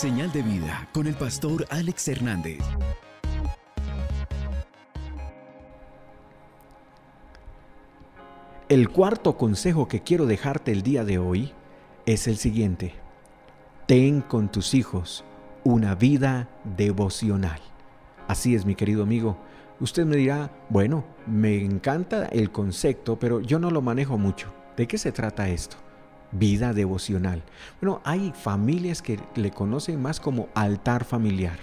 Señal de vida con el pastor Alex Hernández. El cuarto consejo que quiero dejarte el día de hoy es el siguiente. Ten con tus hijos una vida devocional. Así es, mi querido amigo. Usted me dirá, bueno, me encanta el concepto, pero yo no lo manejo mucho. ¿De qué se trata esto? Vida devocional. Bueno, hay familias que le conocen más como altar familiar.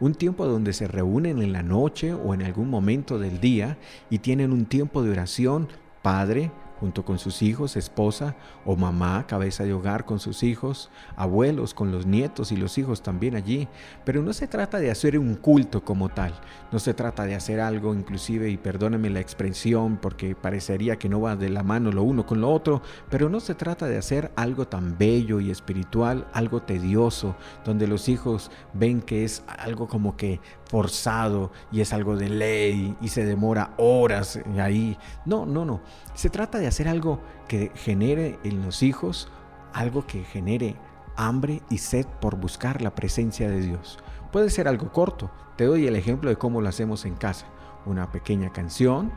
Un tiempo donde se reúnen en la noche o en algún momento del día y tienen un tiempo de oración, padre, junto con sus hijos, esposa o mamá, cabeza de hogar con sus hijos, abuelos con los nietos y los hijos también allí. Pero no se trata de hacer un culto como tal, no se trata de hacer algo inclusive, y perdóname la expresión porque parecería que no va de la mano lo uno con lo otro, pero no se trata de hacer algo tan bello y espiritual, algo tedioso, donde los hijos ven que es algo como que forzado y es algo de ley y se demora horas ahí. No, no, no. Se trata de hacer algo que genere en los hijos algo que genere hambre y sed por buscar la presencia de Dios. Puede ser algo corto. Te doy el ejemplo de cómo lo hacemos en casa. Una pequeña canción.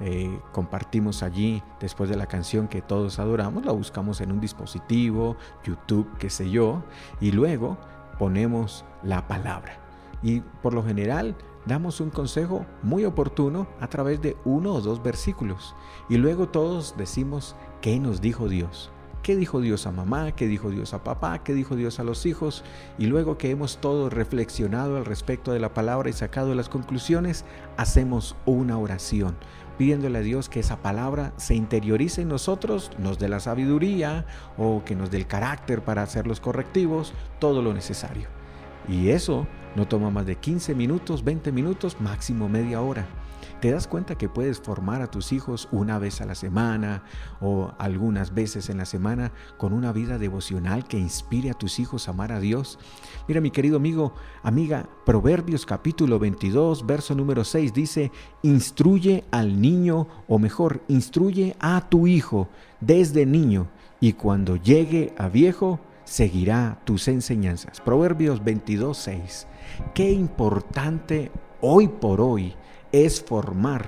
Eh, compartimos allí después de la canción que todos adoramos, la buscamos en un dispositivo, YouTube, qué sé yo, y luego ponemos la palabra. Y por lo general damos un consejo muy oportuno a través de uno o dos versículos. Y luego todos decimos, ¿qué nos dijo Dios? ¿Qué dijo Dios a mamá? ¿Qué dijo Dios a papá? ¿Qué dijo Dios a los hijos? Y luego que hemos todos reflexionado al respecto de la palabra y sacado las conclusiones, hacemos una oración, pidiéndole a Dios que esa palabra se interiorice en nosotros, nos dé la sabiduría o que nos dé el carácter para hacer los correctivos, todo lo necesario. Y eso no toma más de 15 minutos, 20 minutos, máximo media hora. ¿Te das cuenta que puedes formar a tus hijos una vez a la semana o algunas veces en la semana con una vida devocional que inspire a tus hijos a amar a Dios? Mira mi querido amigo, amiga, Proverbios capítulo 22, verso número 6 dice, instruye al niño, o mejor, instruye a tu hijo desde niño, y cuando llegue a viejo, seguirá tus enseñanzas. Proverbios 22, 6. Qué importante hoy por hoy es formar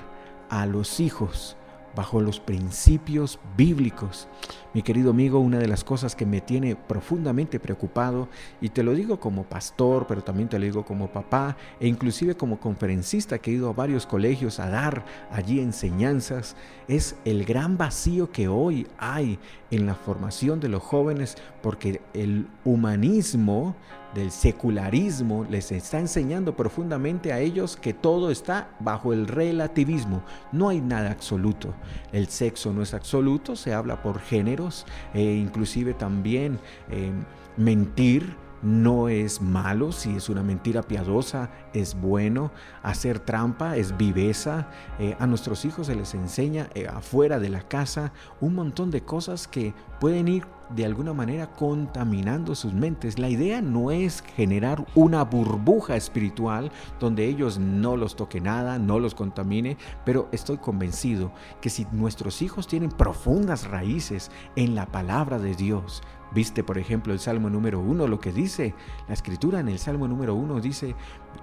a los hijos bajo los principios bíblicos. Mi querido amigo, una de las cosas que me tiene profundamente preocupado, y te lo digo como pastor, pero también te lo digo como papá, e inclusive como conferencista que he ido a varios colegios a dar allí enseñanzas, es el gran vacío que hoy hay en la formación de los jóvenes, porque el humanismo del secularismo les está enseñando profundamente a ellos que todo está bajo el relativismo. No hay nada absoluto. El sexo no es absoluto, se habla por e inclusive también eh, mentir no es malo, si es una mentira piadosa, es bueno. Hacer trampa es viveza. Eh, a nuestros hijos se les enseña afuera de la casa un montón de cosas que pueden ir de alguna manera contaminando sus mentes. La idea no es generar una burbuja espiritual donde ellos no los toque nada, no los contamine, pero estoy convencido que si nuestros hijos tienen profundas raíces en la palabra de Dios, Viste, por ejemplo, el Salmo número uno, lo que dice la escritura en el Salmo número uno dice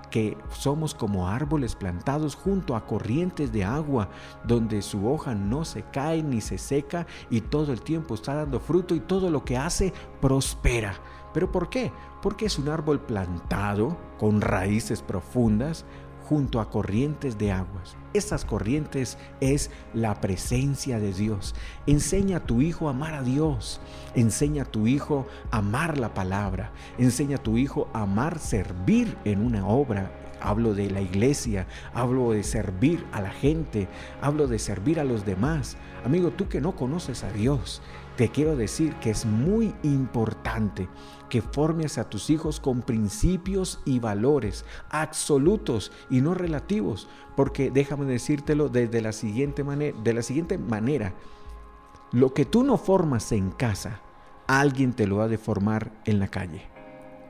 que somos como árboles plantados junto a corrientes de agua, donde su hoja no se cae ni se seca y todo el tiempo está dando fruto y todo lo que hace prospera. ¿Pero por qué? Porque es un árbol plantado con raíces profundas junto a corrientes de aguas. Esas corrientes es la presencia de Dios. Enseña a tu hijo a amar a Dios. Enseña a tu hijo a amar la palabra. Enseña a tu hijo a amar servir en una obra hablo de la iglesia, hablo de servir a la gente, hablo de servir a los demás. Amigo, tú que no conoces a Dios, te quiero decir que es muy importante que formes a tus hijos con principios y valores absolutos y no relativos, porque déjame decírtelo desde la siguiente manera, de la siguiente manera. Lo que tú no formas en casa, alguien te lo ha de formar en la calle.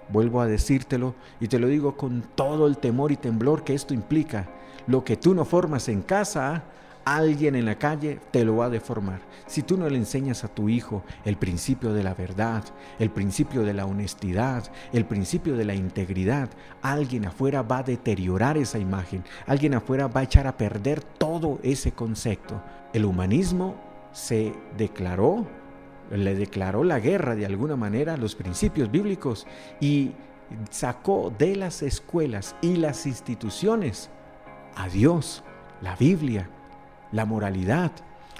Vuelvo a decírtelo y te lo digo con todo el temor y temblor que esto implica. Lo que tú no formas en casa, alguien en la calle te lo va a deformar. Si tú no le enseñas a tu hijo el principio de la verdad, el principio de la honestidad, el principio de la integridad, alguien afuera va a deteriorar esa imagen, alguien afuera va a echar a perder todo ese concepto. El humanismo se declaró, le declaró la guerra de alguna manera a los principios bíblicos y sacó de las escuelas y las instituciones a Dios, la Biblia, la moralidad.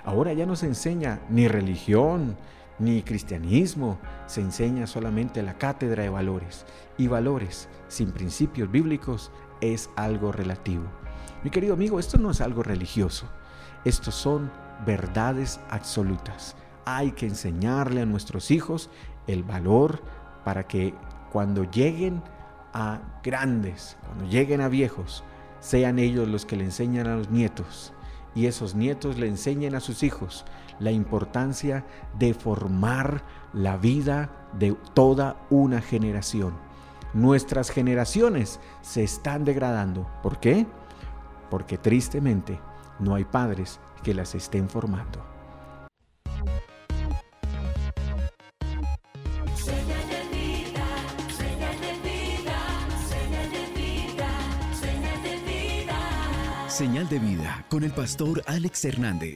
Ahora ya no se enseña ni religión, ni cristianismo, se enseña solamente la cátedra de valores. Y valores sin principios bíblicos es algo relativo. Mi querido amigo, esto no es algo religioso, estos son verdades absolutas. Hay que enseñarle a nuestros hijos el valor para que cuando lleguen a grandes, cuando lleguen a viejos, sean ellos los que le enseñan a los nietos y esos nietos le enseñen a sus hijos la importancia de formar la vida de toda una generación. Nuestras generaciones se están degradando. ¿Por qué? Porque tristemente no hay padres que las estén formando. Señal de vida con el pastor Alex Hernández.